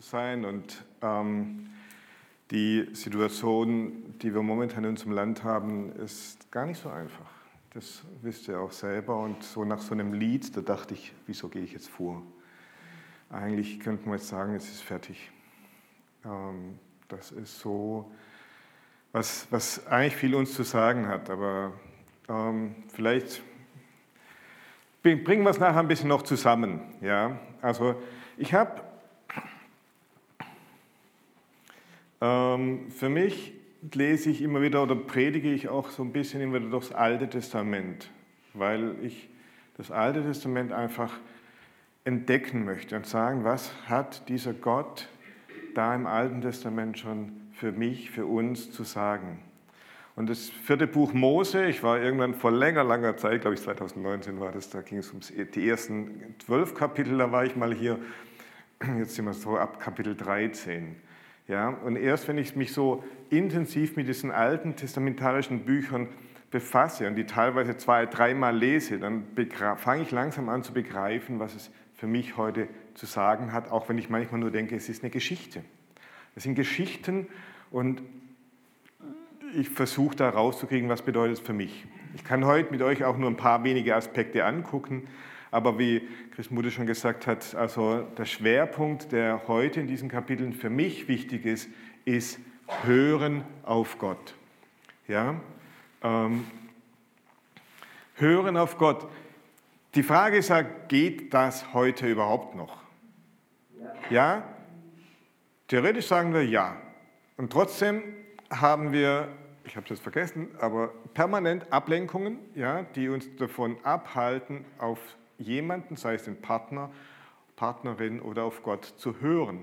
zu sein und ähm, die Situation, die wir momentan in unserem Land haben, ist gar nicht so einfach. Das wisst ihr auch selber. Und so nach so einem Lied, da dachte ich, wieso gehe ich jetzt vor? Eigentlich könnte man jetzt sagen, es ist fertig. Ähm, das ist so, was, was eigentlich viel uns zu sagen hat. Aber ähm, vielleicht bringen wir es nachher ein bisschen noch zusammen. Ja? Also ich habe ähm, für mich lese ich immer wieder oder predige ich auch so ein bisschen immer wieder durchs Alte Testament, weil ich das Alte Testament einfach entdecken möchte und sagen, was hat dieser Gott da im Alten Testament schon für mich, für uns zu sagen. Und das vierte Buch Mose, ich war irgendwann vor langer, langer Zeit, glaube ich 2019 war das, da ging es um die ersten zwölf Kapitel, da war ich mal hier, jetzt sind wir so ab Kapitel 13. Ja, und erst wenn ich mich so intensiv mit diesen alten testamentarischen Büchern befasse und die teilweise zwei, dreimal lese, dann fange ich langsam an zu begreifen, was es für mich heute zu sagen hat, auch wenn ich manchmal nur denke, es ist eine Geschichte. Es sind Geschichten und ich versuche da rauszukriegen, was bedeutet es für mich. Ich kann heute mit euch auch nur ein paar wenige Aspekte angucken, aber wie Chris Mutter schon gesagt hat, also der Schwerpunkt, der heute in diesen Kapiteln für mich wichtig ist, ist Hören auf Gott. Ja? Ähm, hören auf Gott. Die Frage ist ja, geht das heute überhaupt noch? Ja? Theoretisch sagen wir ja. Und trotzdem haben wir, ich habe es vergessen, aber permanent Ablenkungen, ja, die uns davon abhalten, auf jemanden, sei es den Partner, Partnerin oder auf Gott zu hören.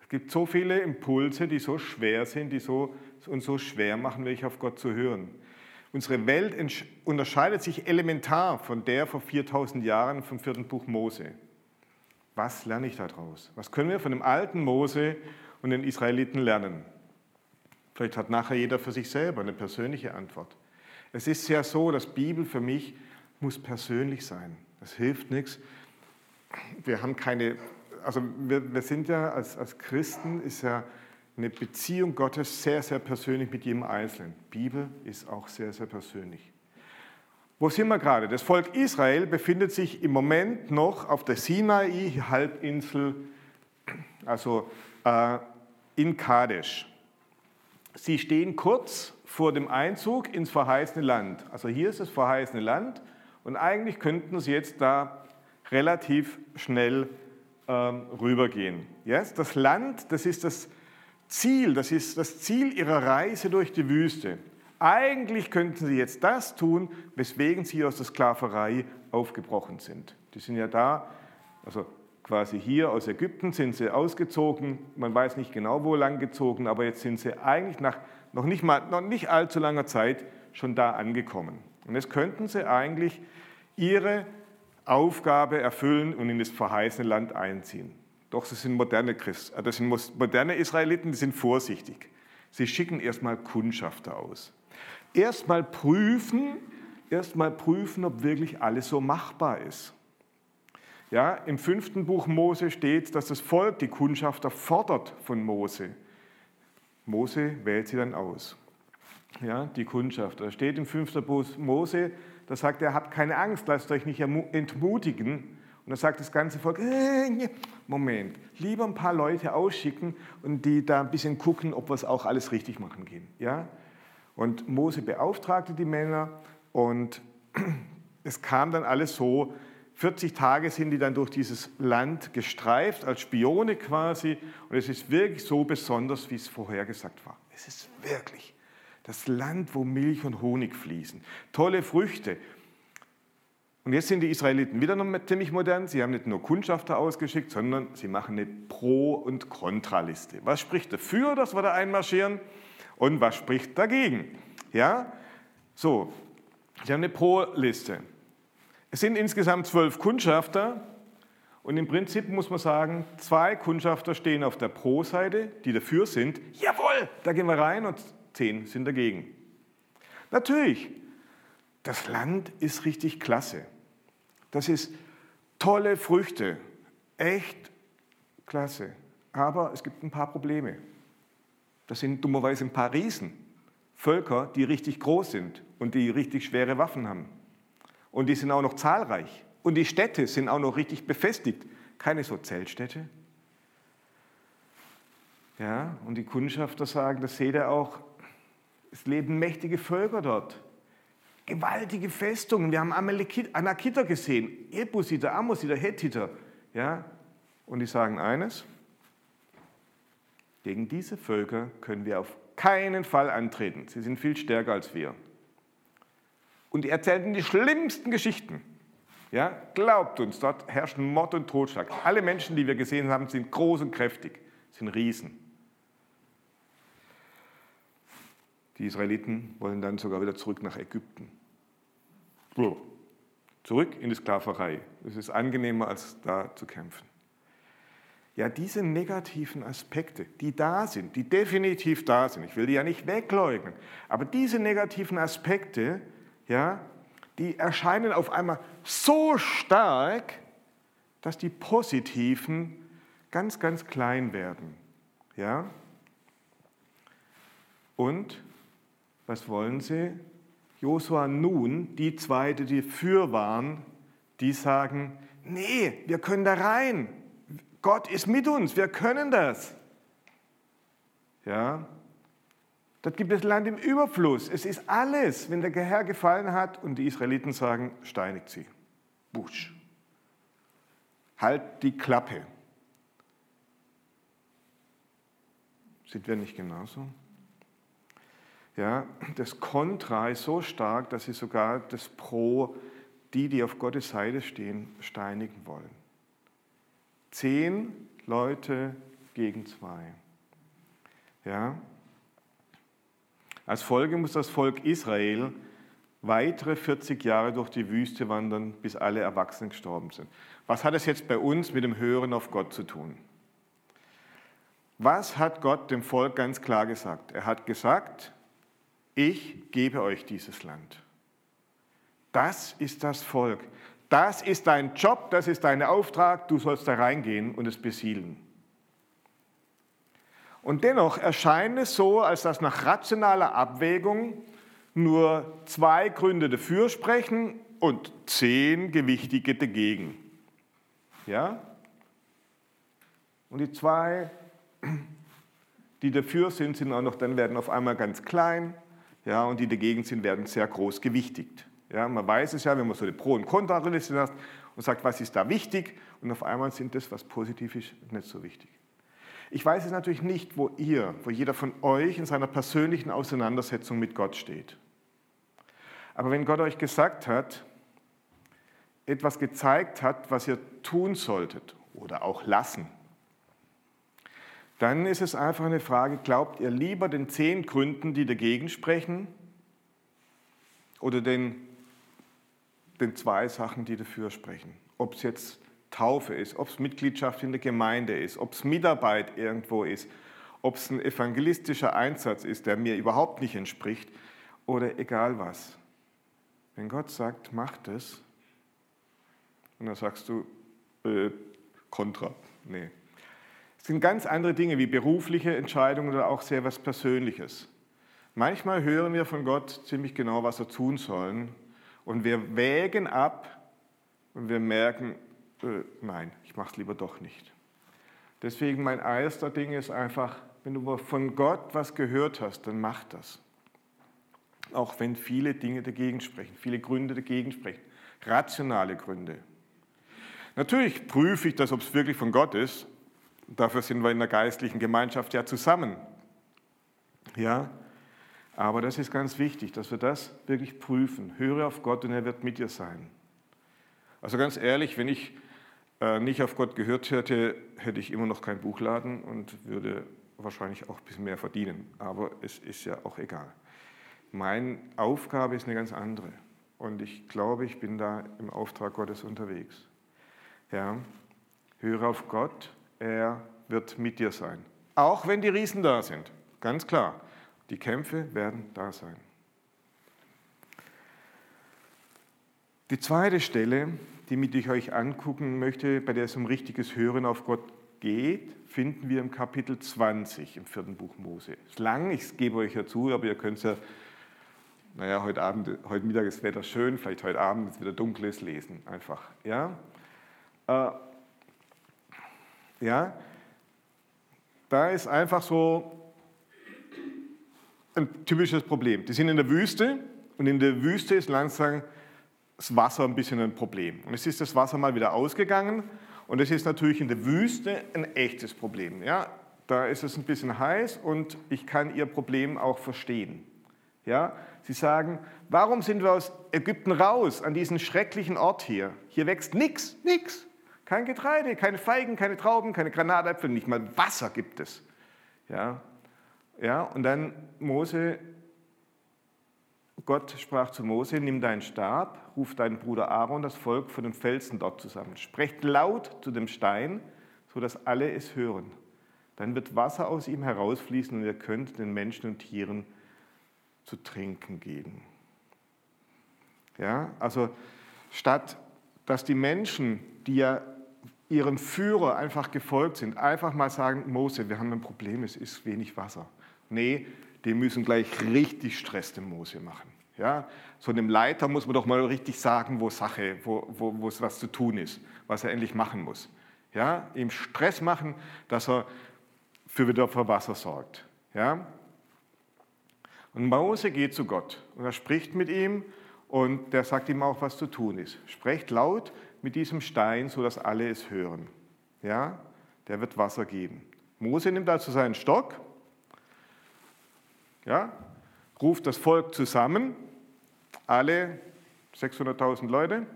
Es gibt so viele Impulse, die so schwer sind, die so, uns so schwer machen, wirklich auf Gott zu hören. Unsere Welt unterscheidet sich elementar von der vor 4000 Jahren vom vierten Buch Mose. Was lerne ich daraus? Was können wir von dem alten Mose und den Israeliten lernen? Vielleicht hat nachher jeder für sich selber eine persönliche Antwort. Es ist ja so, dass Bibel für mich muss persönlich sein. Das hilft nichts. Wir haben keine, also wir, wir sind ja als, als Christen, ist ja eine Beziehung Gottes sehr, sehr persönlich mit jedem Einzelnen. Bibel ist auch sehr, sehr persönlich. Wo sind wir gerade? Das Volk Israel befindet sich im Moment noch auf der Sinai-Halbinsel, also äh, in Kadesh. Sie stehen kurz vor dem Einzug ins verheißene Land. Also hier ist das verheißene Land und eigentlich könnten Sie jetzt da relativ schnell ähm, rübergehen. Yes? Das Land, das ist das Ziel, das ist das Ziel Ihrer Reise durch die Wüste. Eigentlich könnten Sie jetzt das tun, weswegen Sie aus der Sklaverei aufgebrochen sind. Die sind ja da, also quasi hier aus Ägypten sind sie ausgezogen, man weiß nicht genau wo lang gezogen, aber jetzt sind sie eigentlich nach noch nicht, mal, noch nicht allzu langer Zeit schon da angekommen. Und jetzt könnten sie eigentlich ihre Aufgabe erfüllen und in das verheißene Land einziehen. Doch sie sind moderne Christen, äh, das sind moderne Israeliten, die sind vorsichtig. Sie schicken erstmal Kundschafter aus. Erstmal prüfen, erstmal prüfen, ob wirklich alles so machbar ist. Ja, Im fünften Buch Mose steht, dass das Volk die Kundschafter fordert von Mose. Mose wählt sie dann aus. Ja, die Kundschafter. Da steht im fünften Buch Mose, da sagt er, habt keine Angst, lasst euch nicht entmutigen. Und da sagt das ganze Volk, äh, Moment, lieber ein paar Leute ausschicken und die da ein bisschen gucken, ob wir es auch alles richtig machen gehen. Ja? Und Mose beauftragte die Männer und es kam dann alles so, 40 Tage sind die dann durch dieses Land gestreift, als Spione quasi. Und es ist wirklich so besonders, wie es vorhergesagt war. Es ist wirklich das Land, wo Milch und Honig fließen. Tolle Früchte. Und jetzt sind die Israeliten wieder noch ziemlich modern. Sie haben nicht nur Kundschafter ausgeschickt, sondern sie machen eine Pro- und Kontraliste. Was spricht dafür, dass wir da einmarschieren? Und was spricht dagegen? Ja? So, sie haben eine Pro-Liste. Es sind insgesamt zwölf Kundschafter und im Prinzip muss man sagen, zwei Kundschafter stehen auf der Pro-Seite, die dafür sind. Jawohl, da gehen wir rein und zehn sind dagegen. Natürlich, das Land ist richtig klasse. Das ist tolle Früchte, echt klasse. aber es gibt ein paar Probleme. Das sind dummerweise ein paar Riesen, Völker, die richtig groß sind und die richtig schwere Waffen haben. Und die sind auch noch zahlreich. Und die Städte sind auch noch richtig befestigt. Keine so Zeltstädte. Ja, und die Kundschafter sagen, das seht ihr auch, es leben mächtige Völker dort. Gewaltige Festungen. Wir haben Anakiter gesehen, Ebusiter, Amositer, Hethiter. Ja, und die sagen eines, gegen diese Völker können wir auf keinen Fall antreten. Sie sind viel stärker als wir. Und die erzählten die schlimmsten Geschichten. Ja, glaubt uns, dort herrschen Mord und Totschlag. Alle Menschen, die wir gesehen haben, sind groß und kräftig, sind Riesen. Die Israeliten wollen dann sogar wieder zurück nach Ägypten. Zurück in die Sklaverei. Es ist angenehmer, als da zu kämpfen. Ja, diese negativen Aspekte, die da sind, die definitiv da sind, ich will die ja nicht wegleugnen, aber diese negativen Aspekte, ja, die erscheinen auf einmal so stark, dass die positiven ganz, ganz klein werden. Ja? Und was wollen sie? Josua nun, die zwei, die für waren, die sagen, nee, wir können da rein. Gott ist mit uns, wir können das. Ja, Dort gibt es Land im Überfluss. Es ist alles, wenn der Herr gefallen hat und die Israeliten sagen, steinigt sie. Busch. Halt die Klappe. Sind wir nicht genauso? Ja, das Kontra ist so stark, dass sie sogar das Pro, die, die auf Gottes Seite stehen, steinigen wollen. Zehn Leute gegen zwei. Ja? Als Folge muss das Volk Israel weitere 40 Jahre durch die Wüste wandern, bis alle Erwachsenen gestorben sind. Was hat es jetzt bei uns mit dem Hören auf Gott zu tun? Was hat Gott dem Volk ganz klar gesagt? Er hat gesagt, ich gebe euch dieses Land. Das ist das Volk. Das ist dein Job, das ist dein Auftrag, du sollst da reingehen und es besiedeln. Und dennoch erscheint es so, als dass nach rationaler Abwägung nur zwei Gründe dafür sprechen und zehn gewichtige dagegen. Ja? Und die zwei, die dafür sind, sind auch noch, dann werden auf einmal ganz klein. Ja, und die dagegen sind, werden sehr groß gewichtigt. Ja, man weiß es ja, wenn man so eine Pro- und Kontraliste hat und sagt, was ist da wichtig, und auf einmal sind das, was positiv ist, nicht so wichtig. Ich weiß es natürlich nicht, wo ihr, wo jeder von euch in seiner persönlichen Auseinandersetzung mit Gott steht. Aber wenn Gott euch gesagt hat, etwas gezeigt hat, was ihr tun solltet oder auch lassen, dann ist es einfach eine Frage, glaubt ihr lieber den zehn Gründen, die dagegen sprechen, oder den den zwei Sachen, die dafür sprechen. Ob es jetzt Taufe ist, ob es Mitgliedschaft in der Gemeinde ist, ob es Mitarbeit irgendwo ist, ob es ein evangelistischer Einsatz ist, der mir überhaupt nicht entspricht oder egal was. Wenn Gott sagt, mach das, und dann sagst du, äh, kontra, nee. Es sind ganz andere Dinge wie berufliche Entscheidungen oder auch sehr was Persönliches. Manchmal hören wir von Gott ziemlich genau, was wir tun sollen und wir wägen ab und wir merken, äh, nein, ich mache es lieber doch nicht. Deswegen mein erster Ding ist einfach, wenn du von Gott was gehört hast, dann mach das. Auch wenn viele Dinge dagegen sprechen, viele Gründe dagegen sprechen, rationale Gründe. Natürlich prüfe ich das, ob es wirklich von Gott ist. Dafür sind wir in der geistlichen Gemeinschaft ja zusammen. Ja, aber das ist ganz wichtig, dass wir das wirklich prüfen. Höre auf Gott und er wird mit dir sein. Also ganz ehrlich, wenn ich äh, nicht auf Gott gehört hätte, hätte ich immer noch keinen Buchladen und würde wahrscheinlich auch ein bisschen mehr verdienen. Aber es ist ja auch egal. Meine Aufgabe ist eine ganz andere. Und ich glaube, ich bin da im Auftrag Gottes unterwegs. Ja, höre auf Gott, er wird mit dir sein. Auch wenn die Riesen da sind, ganz klar. Die Kämpfe werden da sein. Die zweite Stelle, die ich euch angucken möchte, bei der es um richtiges Hören auf Gott geht, finden wir im Kapitel 20 im vierten Buch Mose. Ist lang, ich gebe euch ja zu, aber ihr könnt es ja, naja, heute Abend, heute Mittag ist das Wetter schön, vielleicht heute Abend, wenn es wieder dunkel ist, lesen einfach. Ja? Äh, ja, da ist einfach so ein typisches Problem. Die sind in der Wüste und in der Wüste ist langsam das Wasser ein bisschen ein Problem. Und es ist das Wasser mal wieder ausgegangen und es ist natürlich in der Wüste ein echtes Problem. Ja? Da ist es ein bisschen heiß und ich kann ihr Problem auch verstehen. Ja? Sie sagen, warum sind wir aus Ägypten raus, an diesen schrecklichen Ort hier? Hier wächst nichts, nichts. Kein Getreide, keine Feigen, keine Trauben, keine Granatäpfel, nicht mal Wasser gibt es. Ja, ja und dann Mose, Gott sprach zu Mose, nimm deinen Stab, ruf deinen Bruder Aaron, das Volk von den Felsen dort zusammen. Sprecht laut zu dem Stein, sodass alle es hören. Dann wird Wasser aus ihm herausfließen und ihr könnt den Menschen und Tieren zu trinken geben. Ja, also statt dass die Menschen, die ja ihrem Führer einfach gefolgt sind, einfach mal sagen, Mose, wir haben ein Problem, es ist wenig Wasser. Nee, die müssen gleich richtig Stress dem Mose machen. Ja? So einem Leiter muss man doch mal richtig sagen, wo Sache, wo, wo, was zu tun ist, was er endlich machen muss. Ja? Ihm Stress machen, dass er für wieder für Wasser sorgt. Ja? Und Mose geht zu Gott und er spricht mit ihm und der sagt ihm auch, was zu tun ist. Sprecht laut, mit diesem Stein, sodass alle es hören. Ja, der wird Wasser geben. Mose nimmt also seinen Stock, ja, ruft das Volk zusammen, alle 600.000 Leute,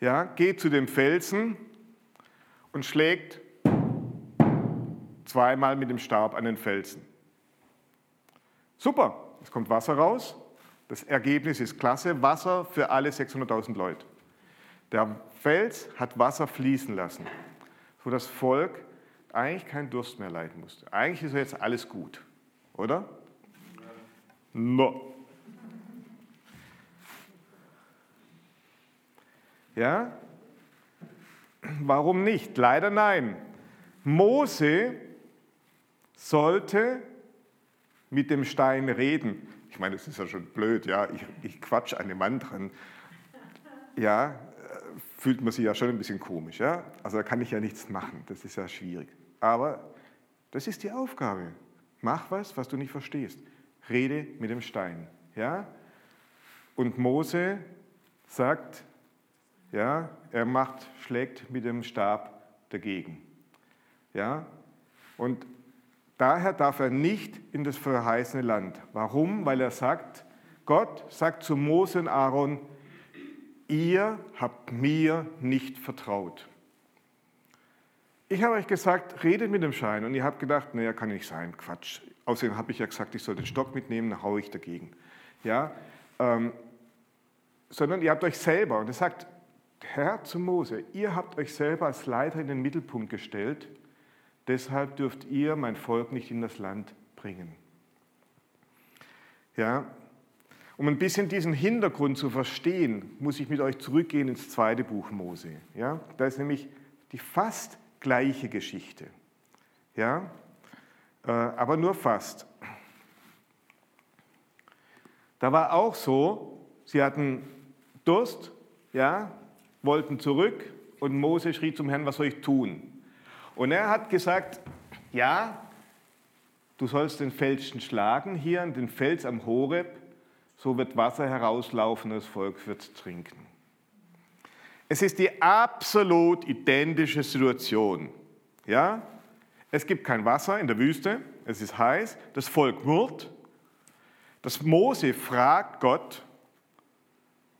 ja, geht zu dem Felsen und schlägt zweimal mit dem Stab an den Felsen. Super, es kommt Wasser raus. Das Ergebnis ist klasse, Wasser für alle 600.000 Leute. Der Fels hat Wasser fließen lassen, so das Volk eigentlich keinen Durst mehr leiden musste. Eigentlich ist jetzt alles gut, oder? No. Ja? Warum nicht? Leider nein. Mose sollte mit dem Stein reden. Ich meine, das ist ja schon blöd, ja. Ich, ich quatsch an dem Mann dran. Ja, fühlt man sich ja schon ein bisschen komisch. Ja? Also da kann ich ja nichts machen, das ist ja schwierig. Aber das ist die Aufgabe. Mach was, was du nicht verstehst. Rede mit dem Stein. Ja? Und Mose sagt, ja, er macht, schlägt mit dem Stab dagegen. Ja? Und daher darf er nicht in das verheißene Land. Warum? Weil er sagt, Gott sagt zu Mose und Aaron, ihr habt mir nicht vertraut. Ich habe euch gesagt, redet mit dem Schein und ihr habt gedacht, naja, kann nicht sein, Quatsch. Außerdem habe ich ja gesagt, ich soll den Stock mitnehmen, dann haue ich dagegen. Ja, ähm, sondern ihr habt euch selber, und er sagt, Herr zu Mose, ihr habt euch selber als Leiter in den Mittelpunkt gestellt, deshalb dürft ihr mein Volk nicht in das Land bringen. Ja, um ein bisschen diesen Hintergrund zu verstehen, muss ich mit euch zurückgehen ins zweite Buch Mose. Ja? Da ist nämlich die fast gleiche Geschichte. Ja? Äh, aber nur fast. Da war auch so, sie hatten Durst, ja, wollten zurück und Mose schrie zum Herrn, was soll ich tun? Und er hat gesagt, ja, du sollst den Felsen schlagen, hier den Fels am Horeb, so wird Wasser herauslaufen das Volk wird trinken. Es ist die absolut identische Situation. Ja? Es gibt kein Wasser in der Wüste, es ist heiß, das Volk murrt. Das Mose fragt Gott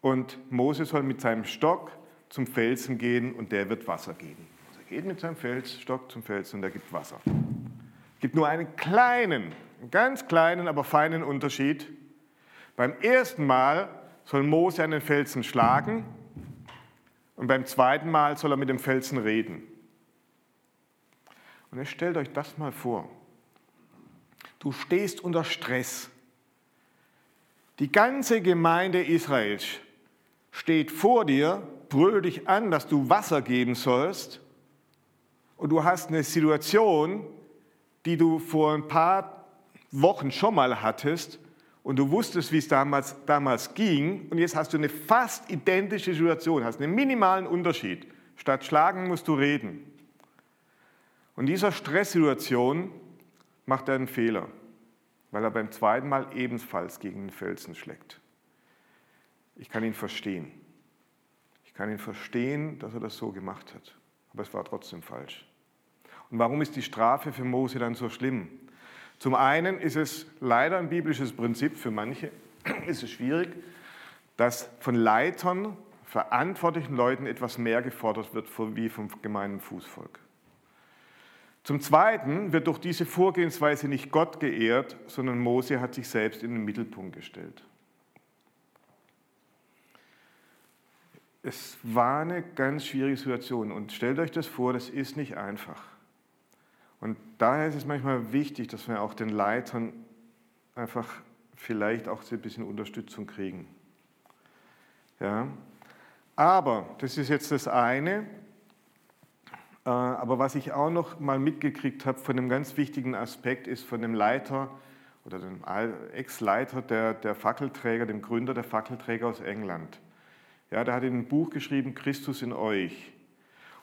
und Mose soll mit seinem Stock zum Felsen gehen und der wird Wasser geben. Also er geht mit seinem Felsstock zum Felsen und er gibt Wasser. Es gibt nur einen kleinen, einen ganz kleinen, aber feinen Unterschied. Beim ersten Mal soll Mose an den Felsen schlagen und beim zweiten Mal soll er mit dem Felsen reden. Und jetzt stellt euch das mal vor. Du stehst unter Stress. Die ganze Gemeinde Israels steht vor dir, brüllt dich an, dass du Wasser geben sollst. und du hast eine Situation, die du vor ein paar Wochen schon mal hattest und du wusstest, wie es damals, damals ging und jetzt hast du eine fast identische Situation, hast einen minimalen Unterschied. Statt schlagen musst du reden. Und dieser Stresssituation macht er einen Fehler, weil er beim zweiten Mal ebenfalls gegen den Felsen schlägt. Ich kann ihn verstehen. Ich kann ihn verstehen, dass er das so gemacht hat. Aber es war trotzdem falsch. Und warum ist die Strafe für Mose dann so schlimm? Zum einen ist es leider ein biblisches Prinzip, für manche ist es schwierig, dass von Leitern, verantwortlichen Leuten etwas mehr gefordert wird wie vom gemeinen Fußvolk. Zum Zweiten wird durch diese Vorgehensweise nicht Gott geehrt, sondern Mose hat sich selbst in den Mittelpunkt gestellt. Es war eine ganz schwierige Situation und stellt euch das vor, das ist nicht einfach. Und daher ist es manchmal wichtig, dass wir auch den Leitern einfach vielleicht auch ein bisschen Unterstützung kriegen. Ja? Aber, das ist jetzt das eine, äh, aber was ich auch noch mal mitgekriegt habe von einem ganz wichtigen Aspekt ist von dem Leiter oder dem Ex-Leiter der, der Fackelträger, dem Gründer der Fackelträger aus England. Ja, der hat in ein Buch geschrieben, Christus in euch.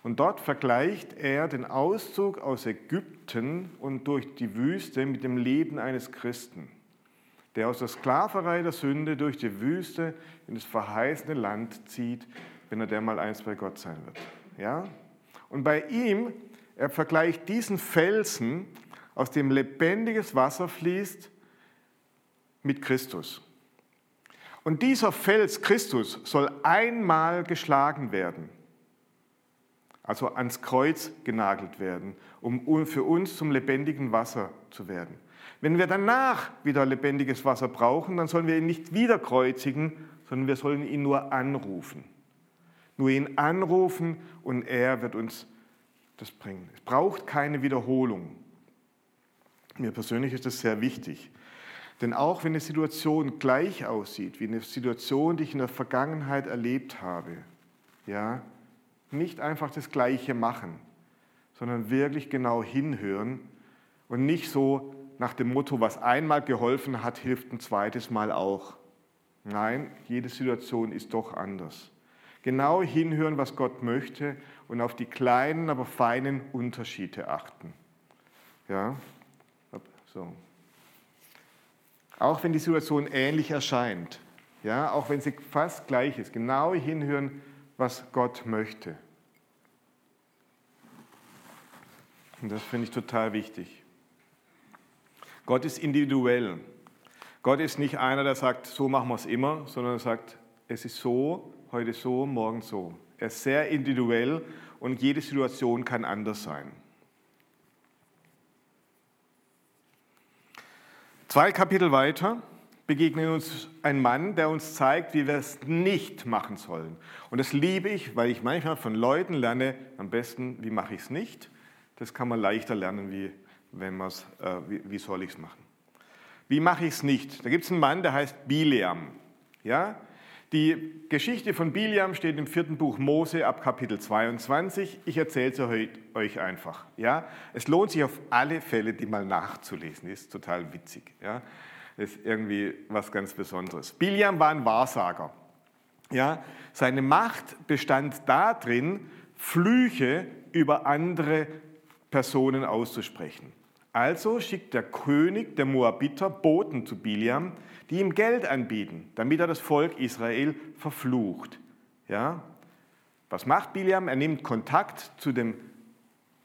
Und dort vergleicht er den Auszug aus Ägypten und durch die Wüste mit dem Leben eines Christen, der aus der Sklaverei der Sünde durch die Wüste in das verheißene Land zieht, wenn er der mal eins bei Gott sein wird. Ja? Und bei ihm, er vergleicht diesen Felsen, aus dem lebendiges Wasser fließt, mit Christus. Und dieser Fels Christus soll einmal geschlagen werden also ans Kreuz genagelt werden, um für uns zum lebendigen Wasser zu werden. Wenn wir danach wieder lebendiges Wasser brauchen, dann sollen wir ihn nicht wieder kreuzigen, sondern wir sollen ihn nur anrufen. Nur ihn anrufen und er wird uns das bringen. Es braucht keine Wiederholung. Mir persönlich ist das sehr wichtig. Denn auch wenn eine Situation gleich aussieht, wie eine Situation, die ich in der Vergangenheit erlebt habe, ja, nicht einfach das Gleiche machen, sondern wirklich genau hinhören und nicht so nach dem Motto, was einmal geholfen hat, hilft ein zweites Mal auch. Nein, jede Situation ist doch anders. Genau hinhören, was Gott möchte und auf die kleinen, aber feinen Unterschiede achten. Ja, so. Auch wenn die Situation ähnlich erscheint, ja, auch wenn sie fast gleich ist, genau hinhören, was Gott möchte. Und das finde ich total wichtig. Gott ist individuell. Gott ist nicht einer, der sagt, so machen wir es immer, sondern er sagt, es ist so, heute so, morgen so. Er ist sehr individuell und jede Situation kann anders sein. Zwei Kapitel weiter begegnet uns ein Mann, der uns zeigt, wie wir es nicht machen sollen. Und das liebe ich, weil ich manchmal von Leuten lerne, am besten, wie mache ich es nicht. Das kann man leichter lernen, wie, wenn man's, äh, wie, wie soll ich es machen. Wie mache ich es nicht? Da gibt es einen Mann, der heißt Biliam. Ja? Die Geschichte von Biliam steht im vierten Buch Mose ab Kapitel 22. Ich erzähle sie euch einfach. Ja? Es lohnt sich auf alle Fälle, die mal nachzulesen. Ist total witzig. Ja? Ist irgendwie was ganz Besonderes. Biliam war ein Wahrsager. Ja, seine Macht bestand darin, Flüche über andere Personen auszusprechen. Also schickt der König der Moabiter Boten zu Biliam, die ihm Geld anbieten, damit er das Volk Israel verflucht. Ja? Was macht Biliam? Er nimmt Kontakt zu dem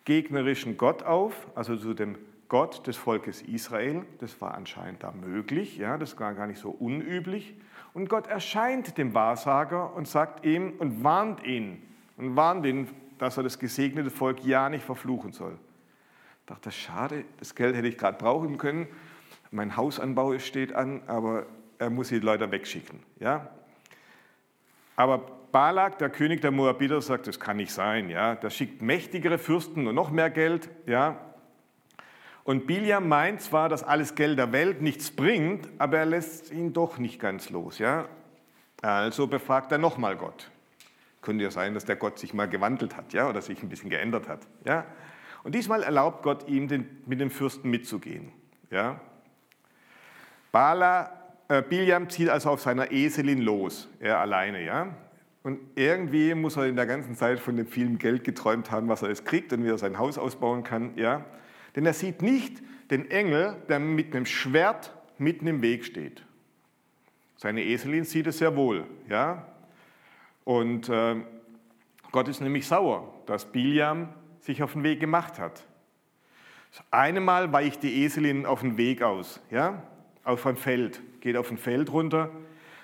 gegnerischen Gott auf, also zu dem Gott des Volkes Israel. Das war anscheinend da möglich, ja, das war gar nicht so unüblich. Und Gott erscheint dem Wahrsager und sagt ihm und warnt ihn und warnt ihn, dass er das gesegnete Volk ja nicht verfluchen soll. Ich dachte, schade, das Geld hätte ich gerade brauchen können. Mein Hausanbau steht an, aber er muss die Leute wegschicken. Ja? Aber Balak, der König der Moabiter, sagt, das kann nicht sein. Ja? Der schickt mächtigere Fürsten und noch mehr Geld. Ja? Und Biliam meint zwar, dass alles Geld der Welt nichts bringt, aber er lässt ihn doch nicht ganz los. Ja? Also befragt er nochmal Gott. Könnte ja sein, dass der Gott sich mal gewandelt hat ja? oder sich ein bisschen geändert hat. Ja? Und diesmal erlaubt Gott ihm, den, mit dem Fürsten mitzugehen. Ja? Bala, äh, Biliam zieht also auf seiner Eselin los, er alleine. Ja? Und irgendwie muss er in der ganzen Zeit von dem vielen Geld geträumt haben, was er jetzt kriegt und wie er sein Haus ausbauen kann. Ja? Denn er sieht nicht den Engel, der mit einem Schwert mitten im Weg steht. Seine Eselin sieht es sehr wohl. Ja? Und äh, Gott ist nämlich sauer, dass Biliam sich auf den Weg gemacht hat. Das eine Mal weicht die Eselin auf den Weg aus, ja? auf ein Feld, geht auf ein Feld runter.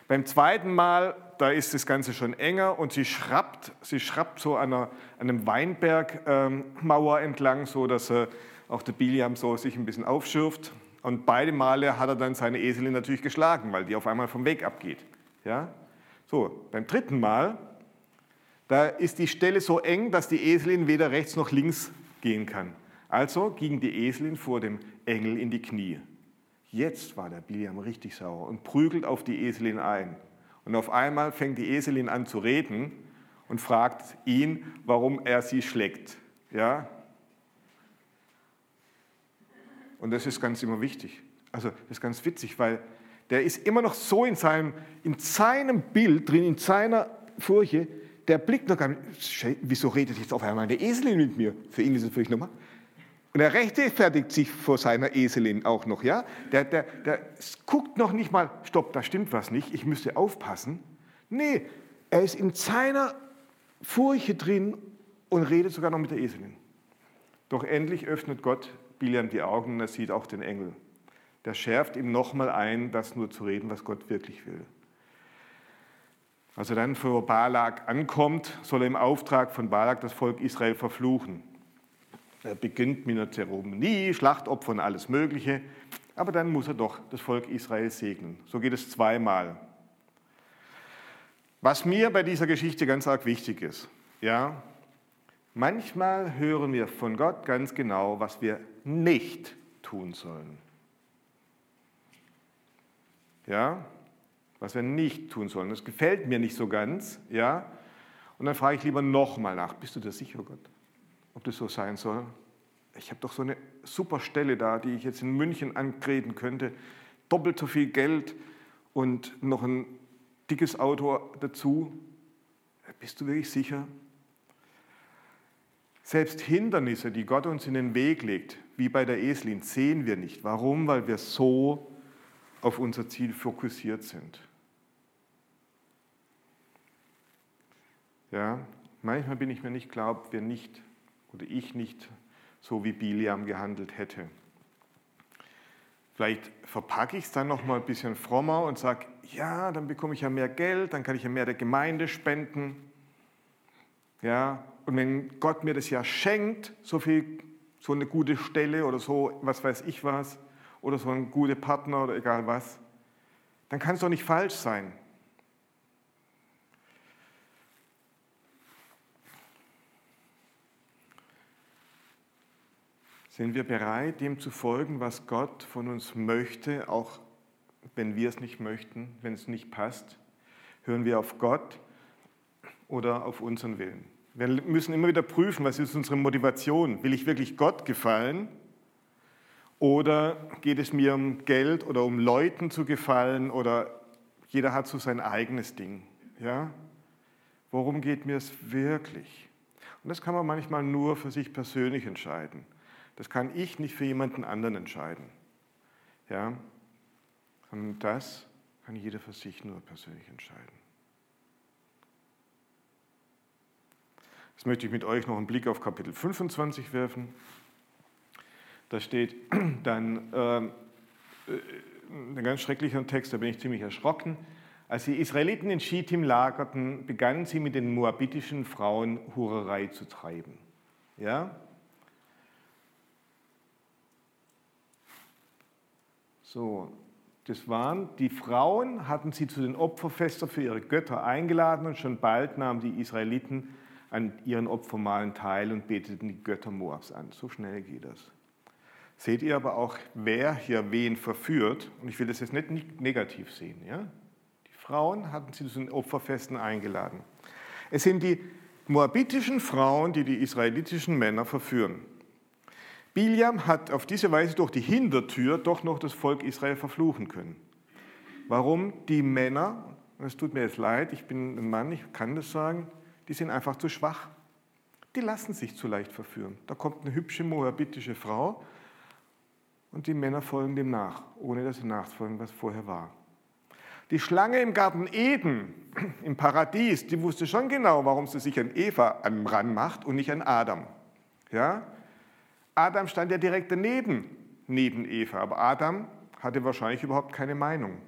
Beim zweiten Mal da ist das Ganze schon enger und sie schrappt, sie schrappt so an, einer, einem Weinbergmauer ähm, entlang, so dass äh, auch der Biliam so sich ein bisschen aufschürft. Und beide Male hat er dann seine Eselin natürlich geschlagen, weil die auf einmal vom Weg abgeht. Ja? So, beim dritten Mal, da ist die Stelle so eng, dass die Eselin weder rechts noch links gehen kann. Also ging die Eselin vor dem Engel in die Knie. Jetzt war der Biliam richtig sauer und prügelt auf die Eselin ein. Und auf einmal fängt die Eselin an zu reden und fragt ihn, warum er sie schlägt. Ja? Und das ist ganz immer wichtig. Also das ist ganz witzig, weil der ist immer noch so in seinem, in seinem Bild drin, in seiner Furche, der blickt noch gar nicht, wieso redet jetzt auf einmal eine Eselin mit mir? Für ihn ist es völlig normal. Und er rechtfertigt sich vor seiner Eselin auch noch, ja? Der, der, der guckt noch nicht mal, stopp, da stimmt was nicht, ich müsste aufpassen. Nee, er ist in seiner Furche drin und redet sogar noch mit der Eselin. Doch endlich öffnet Gott Biliam die Augen und er sieht auch den Engel. Der schärft ihm nochmal ein, das nur zu reden, was Gott wirklich will. Als er dann vor Balak ankommt, soll er im Auftrag von Balak das Volk Israel verfluchen. Er beginnt mit einer Zeremonie, Schlachtopfer und alles Mögliche, aber dann muss er doch das Volk Israel segnen. So geht es zweimal. Was mir bei dieser Geschichte ganz arg wichtig ist, ja, manchmal hören wir von Gott ganz genau, was wir nicht tun sollen. Ja, was wir nicht tun sollen. Das gefällt mir nicht so ganz, ja. Und dann frage ich lieber nochmal nach, bist du dir sicher, Gott? ob das so sein soll. Ich habe doch so eine super Stelle da, die ich jetzt in München antreten könnte. Doppelt so viel Geld und noch ein dickes Auto dazu. Bist du wirklich sicher? Selbst Hindernisse, die Gott uns in den Weg legt, wie bei der Eslin, sehen wir nicht. Warum? Weil wir so auf unser Ziel fokussiert sind. Ja, manchmal bin ich mir nicht klar, ob wir nicht oder ich nicht so wie Biliam gehandelt hätte. Vielleicht verpacke ich es dann noch mal ein bisschen frommer und sage, ja, dann bekomme ich ja mehr Geld, dann kann ich ja mehr der Gemeinde spenden. Ja, und wenn Gott mir das ja schenkt, so viel, so eine gute Stelle oder so, was weiß ich was, oder so ein guter Partner oder egal was, dann kann es doch nicht falsch sein. Sind wir bereit, dem zu folgen, was Gott von uns möchte, auch wenn wir es nicht möchten, wenn es nicht passt? Hören wir auf Gott oder auf unseren Willen? Wir müssen immer wieder prüfen, was ist unsere Motivation? Will ich wirklich Gott gefallen? Oder geht es mir um Geld oder um Leuten zu gefallen? Oder jeder hat so sein eigenes Ding. Ja? Worum geht mir es wirklich? Und das kann man manchmal nur für sich persönlich entscheiden. Das kann ich nicht für jemanden anderen entscheiden. Ja? Sondern das kann jeder für sich nur persönlich entscheiden. Jetzt möchte ich mit euch noch einen Blick auf Kapitel 25 werfen. Da steht dann äh, äh, ein ganz schrecklicher Text, da bin ich ziemlich erschrocken. Als die Israeliten in Schittim lagerten, begannen sie mit den moabitischen Frauen Hurerei zu treiben. Ja? So, das waren, die Frauen hatten sie zu den Opferfesten für ihre Götter eingeladen und schon bald nahmen die Israeliten an ihren Opfermalen teil und beteten die Götter Moabs an. So schnell geht das. Seht ihr aber auch, wer hier wen verführt, und ich will das jetzt nicht negativ sehen. Ja? Die Frauen hatten sie zu den Opferfesten eingeladen. Es sind die moabitischen Frauen, die die israelitischen Männer verführen. Biliam hat auf diese Weise durch die Hintertür doch noch das Volk Israel verfluchen können. Warum? Die Männer, es tut mir jetzt leid, ich bin ein Mann, ich kann das sagen, die sind einfach zu schwach. Die lassen sich zu leicht verführen. Da kommt eine hübsche, moabitische Frau und die Männer folgen dem nach, ohne dass sie nachfolgen, was vorher war. Die Schlange im Garten Eden, im Paradies, die wusste schon genau, warum sie sich an Eva ranmacht und nicht an Adam. Ja? Adam stand ja direkt daneben, neben Eva, aber Adam hatte wahrscheinlich überhaupt keine Meinung.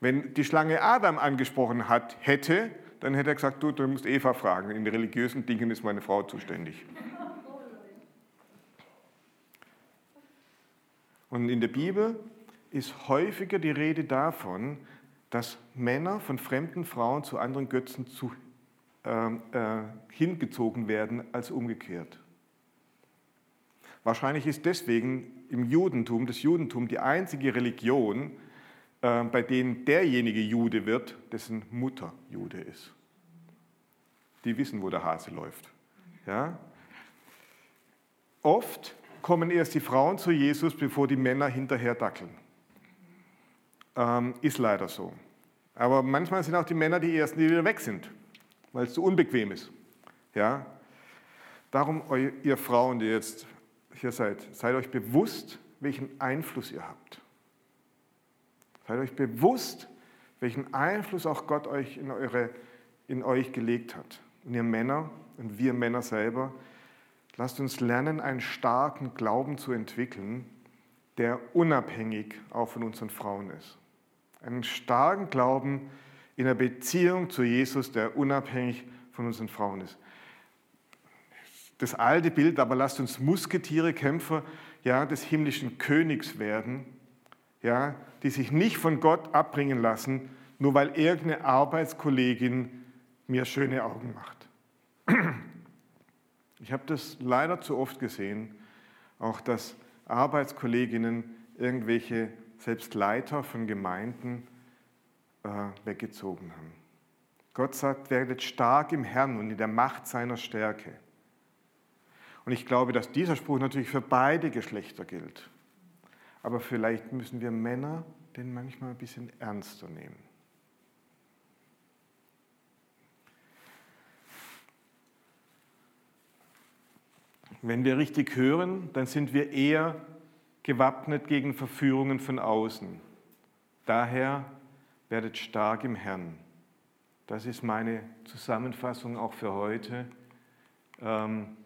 Wenn die Schlange Adam angesprochen hat, hätte, dann hätte er gesagt, du, du musst Eva fragen, in religiösen Dingen ist meine Frau zuständig. Und in der Bibel ist häufiger die Rede davon, dass Männer von fremden Frauen zu anderen Götzen zu, äh, äh, hingezogen werden als umgekehrt. Wahrscheinlich ist deswegen im Judentum, das Judentum die einzige Religion, bei denen derjenige Jude wird, dessen Mutter Jude ist. Die wissen, wo der Hase läuft. Ja? Oft kommen erst die Frauen zu Jesus, bevor die Männer hinterher dackeln. Ähm, ist leider so. Aber manchmal sind auch die Männer die Ersten, die wieder weg sind, weil es zu unbequem ist. Ja? Darum, ihr Frauen, die jetzt hier seid, seid euch bewusst, welchen Einfluss ihr habt. Seid euch bewusst, welchen Einfluss auch Gott euch in, eure, in euch gelegt hat. Und ihr Männer und wir Männer selber, lasst uns lernen, einen starken Glauben zu entwickeln, der unabhängig auch von unseren Frauen ist. Einen starken Glauben in der Beziehung zu Jesus, der unabhängig von unseren Frauen ist das alte Bild, aber lasst uns Musketiere, Kämpfer ja, des himmlischen Königs werden, ja, die sich nicht von Gott abbringen lassen, nur weil irgendeine Arbeitskollegin mir schöne Augen macht. Ich habe das leider zu oft gesehen, auch dass Arbeitskolleginnen irgendwelche selbst Leiter von Gemeinden äh, weggezogen haben. Gott sagt, werdet stark im Herrn und in der Macht seiner Stärke. Und ich glaube, dass dieser Spruch natürlich für beide Geschlechter gilt. Aber vielleicht müssen wir Männer den manchmal ein bisschen ernster nehmen. Wenn wir richtig hören, dann sind wir eher gewappnet gegen Verführungen von außen. Daher werdet stark im Herrn. Das ist meine Zusammenfassung auch für heute. Ähm,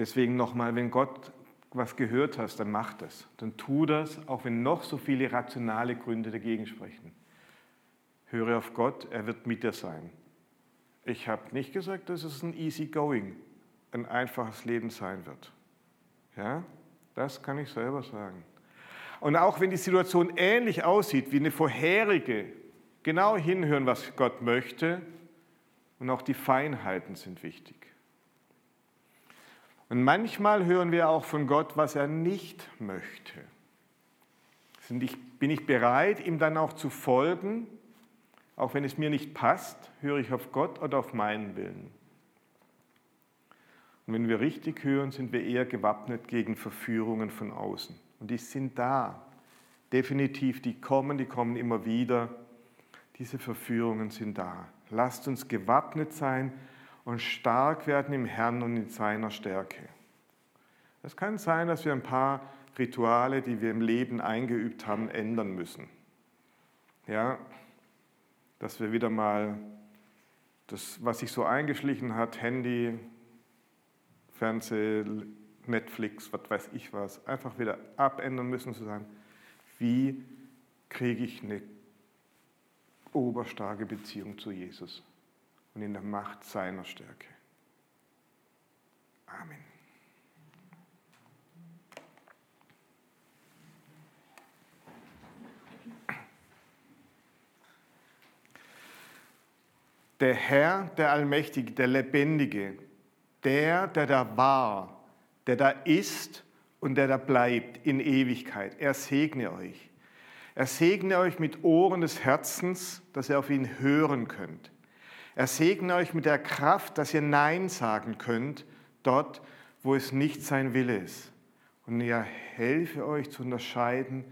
Deswegen nochmal, wenn Gott was gehört hast, dann mach das. Dann tu das, auch wenn noch so viele rationale Gründe dagegen sprechen. Höre auf Gott, er wird mit dir sein. Ich habe nicht gesagt, dass es ein easy going, ein einfaches Leben sein wird. Ja, das kann ich selber sagen. Und auch wenn die Situation ähnlich aussieht wie eine vorherige, genau hinhören, was Gott möchte. Und auch die Feinheiten sind wichtig. Und manchmal hören wir auch von Gott, was er nicht möchte. Bin ich bereit, ihm dann auch zu folgen, auch wenn es mir nicht passt, höre ich auf Gott oder auf meinen Willen. Und wenn wir richtig hören, sind wir eher gewappnet gegen Verführungen von außen. Und die sind da. Definitiv, die kommen, die kommen immer wieder. Diese Verführungen sind da. Lasst uns gewappnet sein und stark werden im Herrn und in seiner Stärke. Es kann sein, dass wir ein paar Rituale, die wir im Leben eingeübt haben, ändern müssen. Ja, dass wir wieder mal das, was sich so eingeschlichen hat, Handy, Fernseh, Netflix, was weiß ich was, einfach wieder abändern müssen, zu sagen, wie kriege ich eine oberstarke Beziehung zu Jesus? Und in der Macht seiner Stärke. Amen. Der Herr, der Allmächtige, der Lebendige, der, der da war, der da ist und der da bleibt in Ewigkeit, er segne euch. Er segne euch mit Ohren des Herzens, dass ihr auf ihn hören könnt. Er segne euch mit der Kraft, dass ihr Nein sagen könnt, dort, wo es nicht sein Wille ist. Und er helfe euch zu unterscheiden,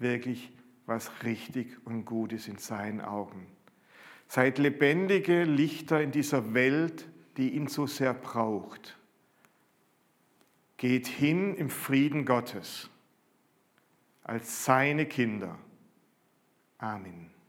wirklich, was richtig und gut ist in seinen Augen. Seid lebendige Lichter in dieser Welt, die ihn so sehr braucht. Geht hin im Frieden Gottes als seine Kinder. Amen.